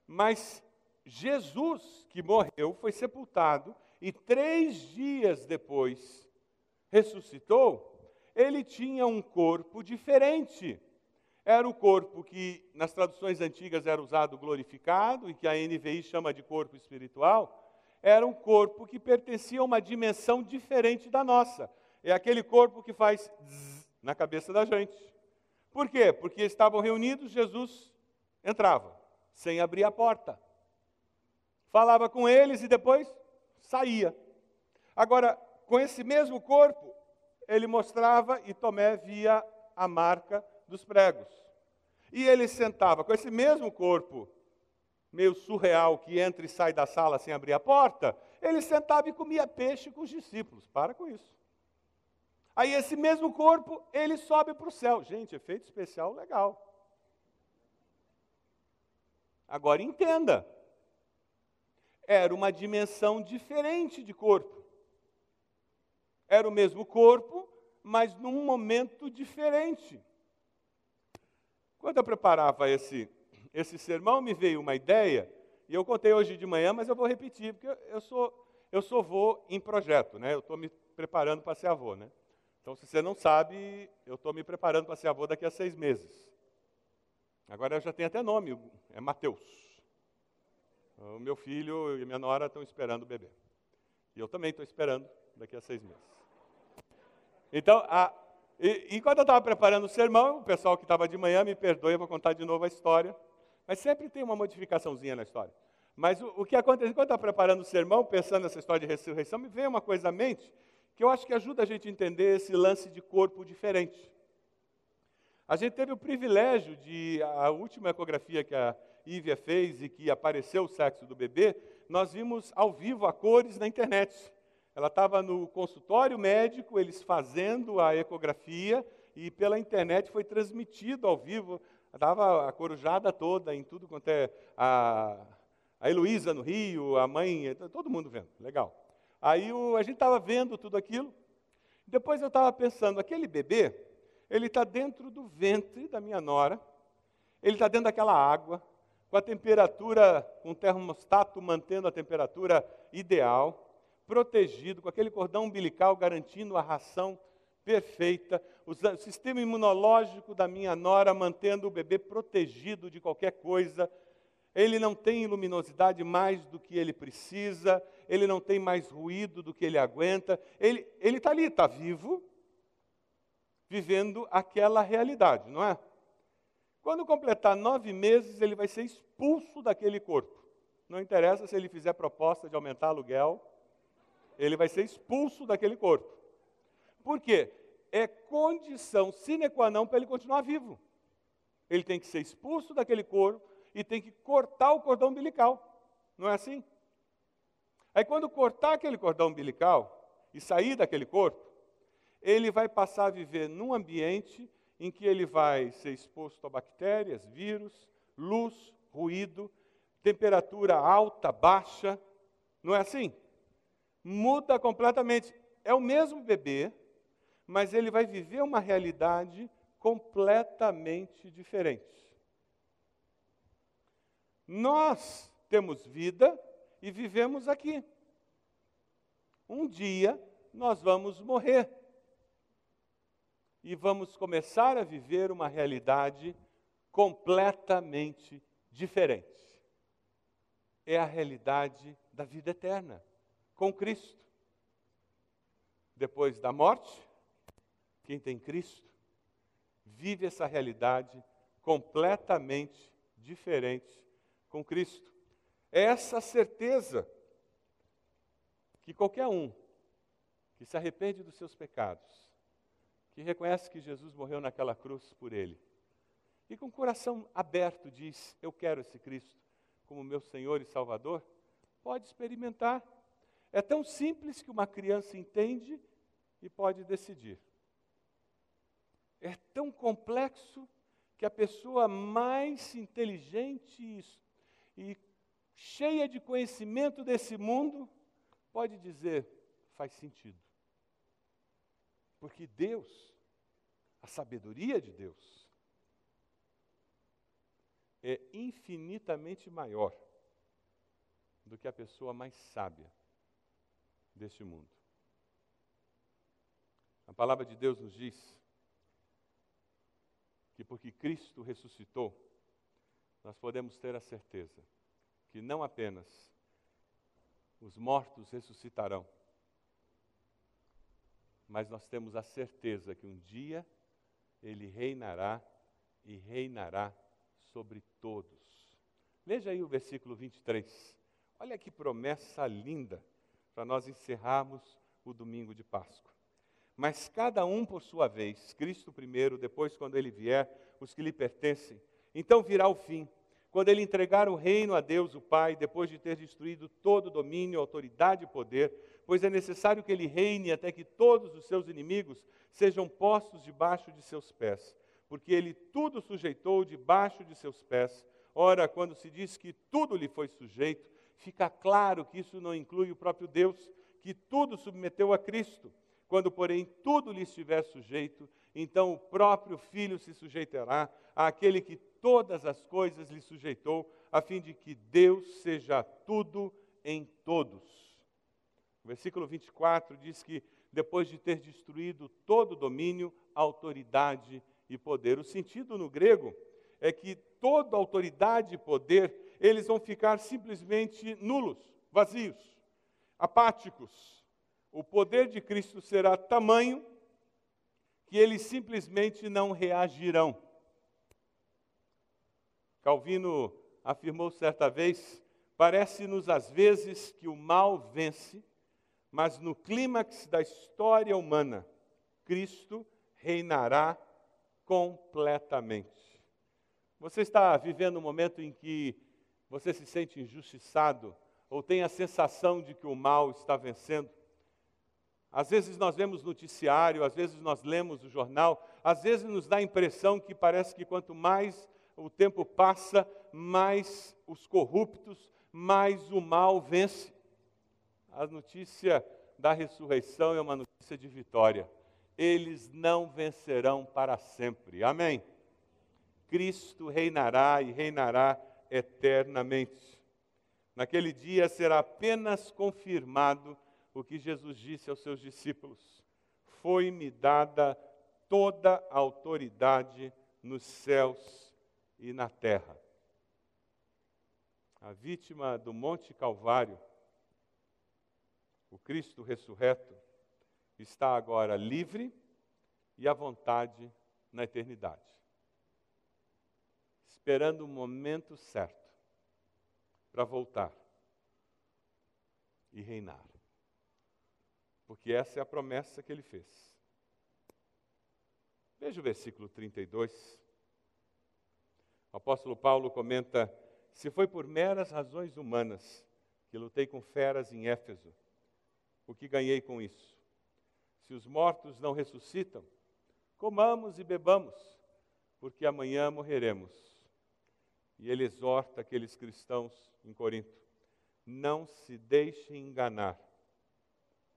Mas Jesus, que morreu, foi sepultado e três dias depois ressuscitou, ele tinha um corpo diferente. Era o corpo que nas traduções antigas era usado glorificado e que a NVI chama de corpo espiritual. Era um corpo que pertencia a uma dimensão diferente da nossa. É aquele corpo que faz zzz na cabeça da gente. Por quê? Porque estavam reunidos, Jesus entrava, sem abrir a porta. Falava com eles e depois saía. Agora, com esse mesmo corpo, ele mostrava e Tomé via a marca dos pregos. E ele sentava com esse mesmo corpo, meio surreal, que entra e sai da sala sem abrir a porta, ele sentava e comia peixe com os discípulos. Para com isso. Aí esse mesmo corpo, ele sobe para o céu. Gente, efeito especial legal. Agora entenda. Era uma dimensão diferente de corpo. Era o mesmo corpo, mas num momento diferente. Quando eu preparava esse, esse sermão, me veio uma ideia, e eu contei hoje de manhã, mas eu vou repetir, porque eu sou, eu sou avô em projeto, né? Eu estou me preparando para ser avô, né? Então, se você não sabe, eu estou me preparando para ser avô daqui a seis meses. Agora eu já tenho até nome, é Mateus. O meu filho e minha nora estão esperando o bebê. E eu também estou esperando daqui a seis meses. Então, a, e, enquanto eu estava preparando o sermão, o pessoal que estava de manhã, me perdoe, eu vou contar de novo a história. Mas sempre tem uma modificaçãozinha na história. Mas o, o que aconteceu, enquanto eu estava preparando o sermão, pensando nessa história de ressurreição, me veio uma coisa à mente que eu acho que ajuda a gente a entender esse lance de corpo diferente. A gente teve o privilégio de, a última ecografia que a Ívia fez e que apareceu o sexo do bebê, nós vimos ao vivo a cores na internet. Ela estava no consultório médico, eles fazendo a ecografia, e pela internet foi transmitido ao vivo. Estava a corujada toda, em tudo quanto é a, a Heloísa no Rio, a mãe, todo mundo vendo, legal. Aí o, a gente estava vendo tudo aquilo. Depois eu estava pensando, aquele bebê, ele está dentro do ventre da minha nora, ele está dentro daquela água, com a temperatura, com o termostato mantendo a temperatura ideal, protegido, com aquele cordão umbilical garantindo a ração perfeita, o sistema imunológico da minha nora mantendo o bebê protegido de qualquer coisa. Ele não tem luminosidade mais do que ele precisa, ele não tem mais ruído do que ele aguenta. Ele está ali, está vivo, vivendo aquela realidade, não é? Quando completar nove meses, ele vai ser expulso daquele corpo. Não interessa se ele fizer proposta de aumentar aluguel, ele vai ser expulso daquele corpo. Por quê? É condição sine qua non para ele continuar vivo. Ele tem que ser expulso daquele corpo e tem que cortar o cordão umbilical. Não é assim? Aí, quando cortar aquele cordão umbilical e sair daquele corpo, ele vai passar a viver num ambiente em que ele vai ser exposto a bactérias, vírus, luz, ruído, temperatura alta, baixa. Não é assim? Muda completamente. É o mesmo bebê, mas ele vai viver uma realidade completamente diferente. Nós temos vida e vivemos aqui. Um dia nós vamos morrer e vamos começar a viver uma realidade completamente diferente. É a realidade da vida eterna, com Cristo. Depois da morte, quem tem Cristo vive essa realidade completamente diferente com Cristo. É essa certeza que qualquer um que se arrepende dos seus pecados, que reconhece que Jesus morreu naquela cruz por ele, e com o coração aberto diz: Eu quero esse Cristo como meu Senhor e Salvador, pode experimentar. É tão simples que uma criança entende e pode decidir é tão complexo que a pessoa mais inteligente e cheia de conhecimento desse mundo pode dizer: faz sentido. Porque Deus, a sabedoria de Deus, é infinitamente maior do que a pessoa mais sábia deste mundo. A palavra de Deus nos diz que porque Cristo ressuscitou, nós podemos ter a certeza que não apenas os mortos ressuscitarão, mas nós temos a certeza que um dia ele reinará e reinará sobre todos. Veja aí o versículo 23. Olha que promessa linda para nós encerrarmos o domingo de Páscoa mas cada um por sua vez, Cristo primeiro, depois, quando ele vier, os que lhe pertencem. Então virá o fim, quando ele entregar o reino a Deus, o Pai, depois de ter destruído todo domínio, autoridade e poder, pois é necessário que ele reine até que todos os seus inimigos sejam postos debaixo de seus pés, porque ele tudo sujeitou debaixo de seus pés. Ora, quando se diz que tudo lhe foi sujeito, fica claro que isso não inclui o próprio Deus, que tudo submeteu a Cristo. Quando, porém, tudo lhe estiver sujeito, então o próprio Filho se sujeitará àquele que todas as coisas lhe sujeitou, a fim de que Deus seja tudo em todos. O versículo 24 diz que depois de ter destruído todo domínio, autoridade e poder. O sentido no grego é que toda autoridade e poder, eles vão ficar simplesmente nulos, vazios, apáticos o poder de Cristo será tamanho que eles simplesmente não reagirão. Calvino afirmou certa vez: parece-nos às vezes que o mal vence, mas no clímax da história humana, Cristo reinará completamente. Você está vivendo um momento em que você se sente injustiçado ou tem a sensação de que o mal está vencendo? Às vezes nós vemos noticiário, às vezes nós lemos o jornal, às vezes nos dá a impressão que parece que quanto mais o tempo passa, mais os corruptos, mais o mal vence. A notícia da ressurreição é uma notícia de vitória. Eles não vencerão para sempre. Amém. Cristo reinará e reinará eternamente. Naquele dia será apenas confirmado o que Jesus disse aos seus discípulos: Foi-me dada toda a autoridade nos céus e na terra. A vítima do Monte Calvário, o Cristo ressurreto, está agora livre e à vontade na eternidade, esperando o momento certo para voltar e reinar. Porque essa é a promessa que ele fez. Veja o versículo 32. O apóstolo Paulo comenta: Se foi por meras razões humanas que lutei com feras em Éfeso, o que ganhei com isso? Se os mortos não ressuscitam, comamos e bebamos, porque amanhã morreremos. E ele exorta aqueles cristãos em Corinto: não se deixem enganar.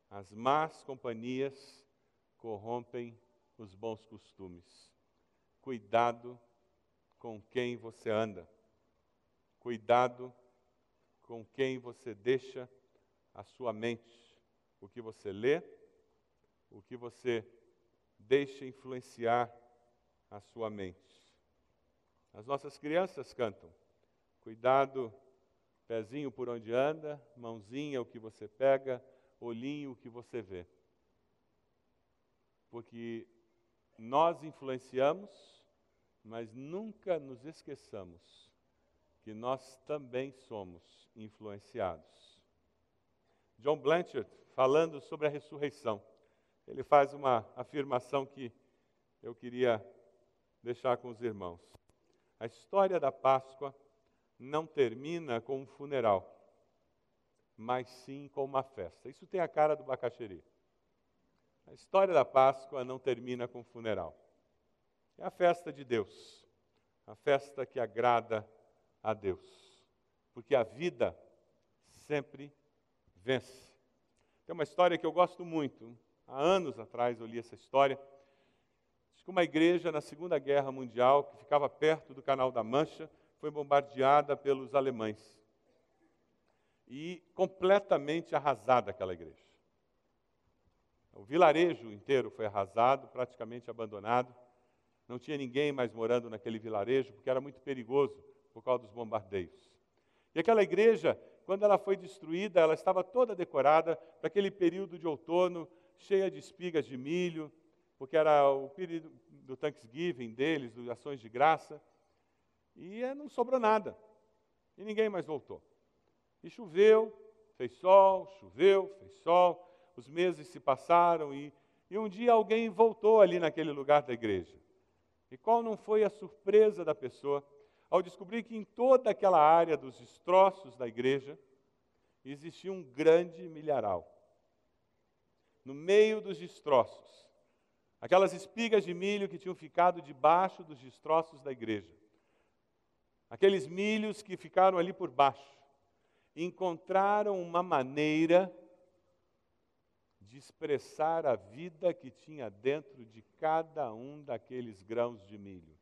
As más companhias corrompem os bons costumes. Cuidado com quem você anda. Cuidado com quem você deixa a sua mente. O que você lê, o que você deixa influenciar a sua mente. As nossas crianças cantam. Cuidado, pezinho por onde anda, mãozinha o que você pega, olhinho o que você vê. Porque nós influenciamos, mas nunca nos esqueçamos que nós também somos influenciados. John Blanchard, falando sobre a ressurreição, ele faz uma afirmação que eu queria deixar com os irmãos. A história da Páscoa não termina com um funeral, mas sim com uma festa. Isso tem a cara do Bacaxeri. A história da Páscoa não termina com funeral. É a festa de Deus, a festa que agrada a Deus, porque a vida sempre vence. Tem uma história que eu gosto muito. Há anos atrás eu li essa história. Que uma igreja na Segunda Guerra Mundial, que ficava perto do Canal da Mancha, foi bombardeada pelos alemães. E completamente arrasada aquela igreja. O vilarejo inteiro foi arrasado, praticamente abandonado. Não tinha ninguém mais morando naquele vilarejo, porque era muito perigoso por causa dos bombardeios. E aquela igreja, quando ela foi destruída, ela estava toda decorada para aquele período de outono, cheia de espigas de milho, porque era o período do Thanksgiving deles, das ações de graça. E não sobrou nada. E ninguém mais voltou. E choveu, fez sol, choveu, fez sol os meses se passaram e, e um dia alguém voltou ali naquele lugar da igreja. E qual não foi a surpresa da pessoa ao descobrir que em toda aquela área dos destroços da igreja existia um grande milharal. No meio dos destroços, aquelas espigas de milho que tinham ficado debaixo dos destroços da igreja, aqueles milhos que ficaram ali por baixo, encontraram uma maneira de expressar a vida que tinha dentro de cada um daqueles grãos de milho.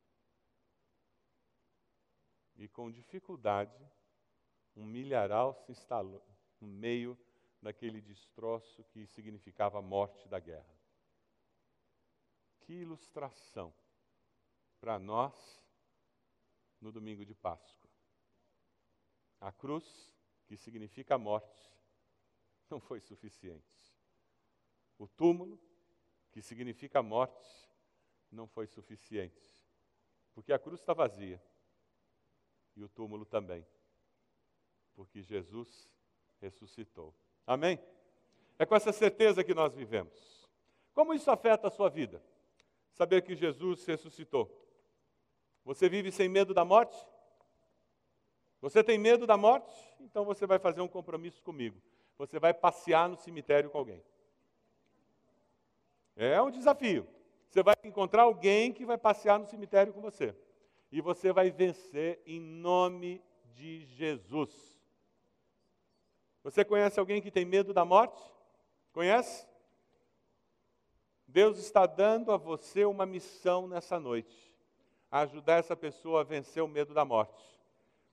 E com dificuldade, um milharal se instalou no meio daquele destroço que significava a morte da guerra. Que ilustração para nós no domingo de Páscoa. A cruz, que significa morte, não foi suficiente. O túmulo, que significa morte, não foi suficiente, porque a cruz está vazia e o túmulo também, porque Jesus ressuscitou. Amém? É com essa certeza que nós vivemos. Como isso afeta a sua vida? Saber que Jesus ressuscitou. Você vive sem medo da morte? Você tem medo da morte? Então você vai fazer um compromisso comigo. Você vai passear no cemitério com alguém. É um desafio. Você vai encontrar alguém que vai passear no cemitério com você. E você vai vencer em nome de Jesus. Você conhece alguém que tem medo da morte? Conhece? Deus está dando a você uma missão nessa noite, a ajudar essa pessoa a vencer o medo da morte.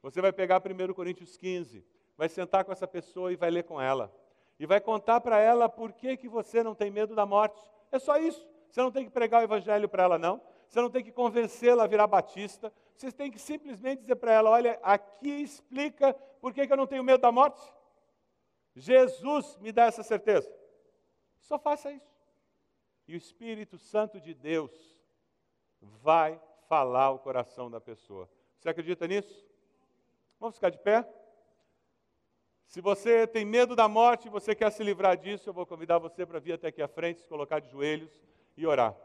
Você vai pegar 1 Coríntios 15, vai sentar com essa pessoa e vai ler com ela. E vai contar para ela por que, que você não tem medo da morte. É só isso. Você não tem que pregar o evangelho para ela, não. Você não tem que convencê-la a virar batista. Você tem que simplesmente dizer para ela: olha, aqui explica por que, que eu não tenho medo da morte. Jesus me dá essa certeza. Só faça isso. E o Espírito Santo de Deus vai falar o coração da pessoa. Você acredita nisso? Vamos ficar de pé? Se você tem medo da morte e você quer se livrar disso, eu vou convidar você para vir até aqui à frente, se colocar de joelhos e orar.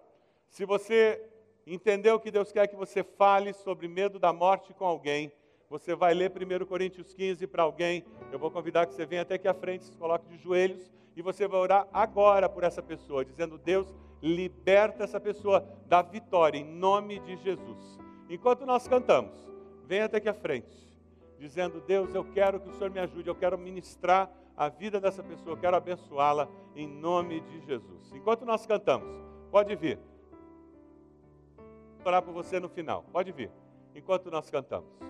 Se você entendeu que Deus quer que você fale sobre medo da morte com alguém, você vai ler 1 Coríntios 15 para alguém. Eu vou convidar que você venha até aqui à frente, se coloque de joelhos e você vai orar agora por essa pessoa, dizendo: Deus, liberta essa pessoa da vitória, em nome de Jesus. Enquanto nós cantamos, venha até aqui à frente, dizendo: Deus, eu quero que o Senhor me ajude, eu quero ministrar a vida dessa pessoa, eu quero abençoá-la em nome de Jesus. Enquanto nós cantamos, pode vir. Vou orar por você no final, pode vir, enquanto nós cantamos.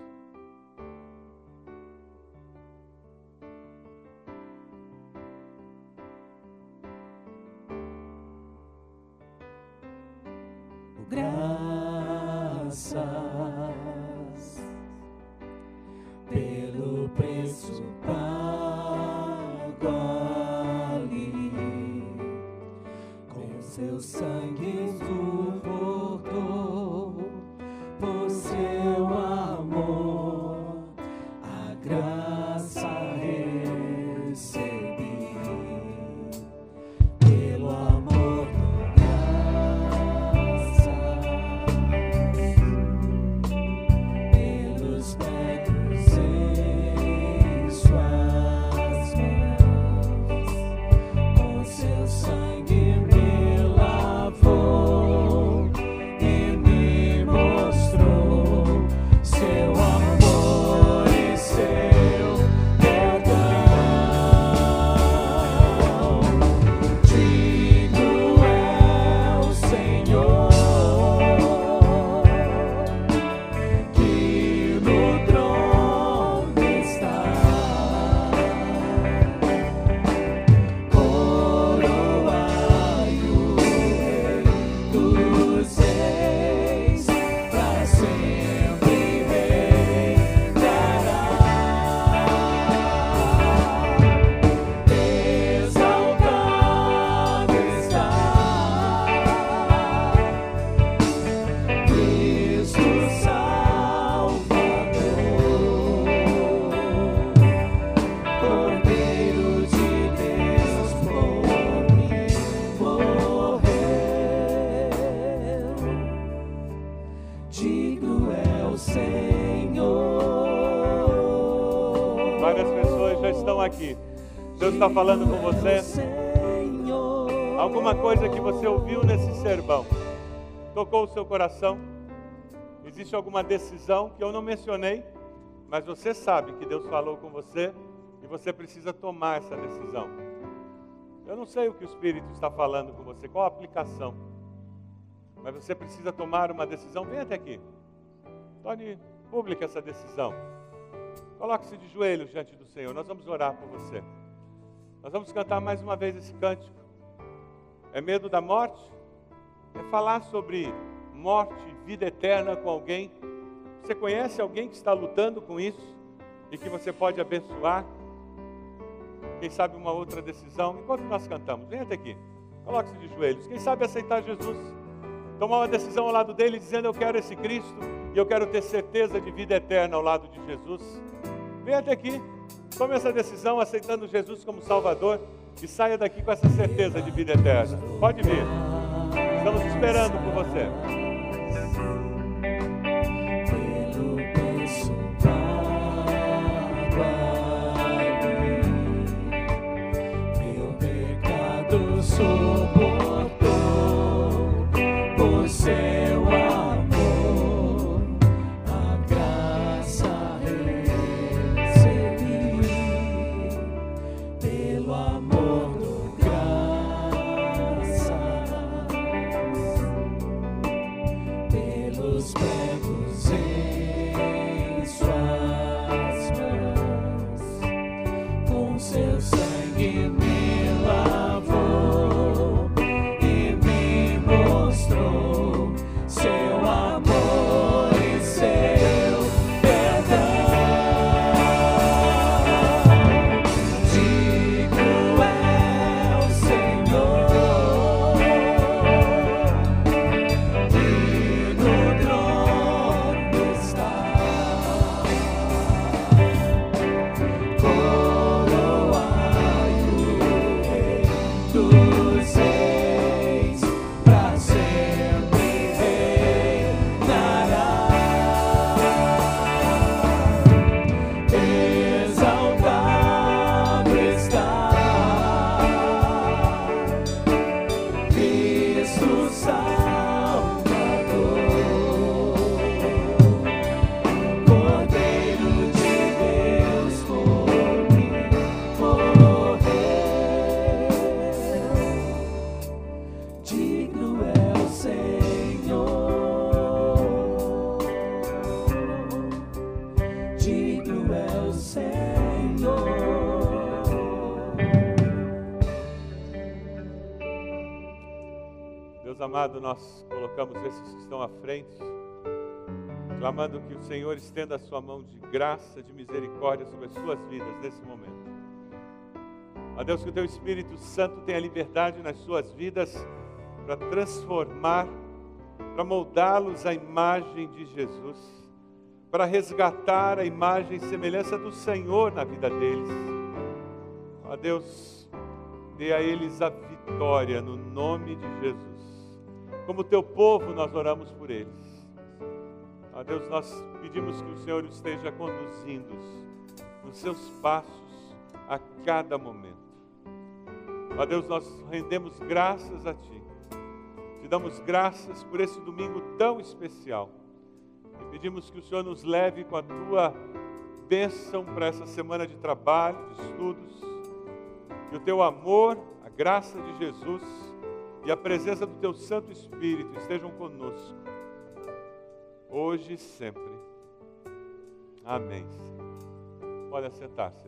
Está falando com você? Alguma coisa que você ouviu nesse sermão tocou o seu coração? Existe alguma decisão que eu não mencionei, mas você sabe que Deus falou com você e você precisa tomar essa decisão. Eu não sei o que o Espírito está falando com você, qual a aplicação, mas você precisa tomar uma decisão. Vem até aqui, torne pública essa decisão. Coloque-se de joelhos diante do Senhor, nós vamos orar por você. Nós vamos cantar mais uma vez esse cântico. É medo da morte? É falar sobre morte, vida eterna com alguém. Você conhece alguém que está lutando com isso e que você pode abençoar? Quem sabe uma outra decisão? Enquanto nós cantamos, venha até aqui, coloque-se de joelhos. Quem sabe aceitar Jesus? Tomar uma decisão ao lado dele, dizendo: Eu quero esse Cristo e eu quero ter certeza de vida eterna ao lado de Jesus. Venha até aqui. Tome essa decisão aceitando Jesus como Salvador e saia daqui com essa certeza de vida eterna. Pode vir. Estamos esperando por você. Nós colocamos esses que estão à frente, clamando que o Senhor estenda a sua mão de graça, de misericórdia sobre as suas vidas nesse momento. Ó Deus, que o teu Espírito Santo tenha liberdade nas suas vidas para transformar, para moldá-los à imagem de Jesus, para resgatar a imagem e semelhança do Senhor na vida deles. Ó Deus, dê a eles a vitória no nome de Jesus. Como teu povo, nós oramos por eles. Ó Deus, nós pedimos que o Senhor esteja conduzindo-os nos seus passos a cada momento. Ó Deus, nós rendemos graças a Ti. Te damos graças por esse domingo tão especial. E pedimos que o Senhor nos leve com a Tua bênção para essa semana de trabalho, de estudos. Que o Teu amor, a graça de Jesus e a presença do Teu Santo Espírito estejam conosco, hoje e sempre. Amém. Pode assentar-se.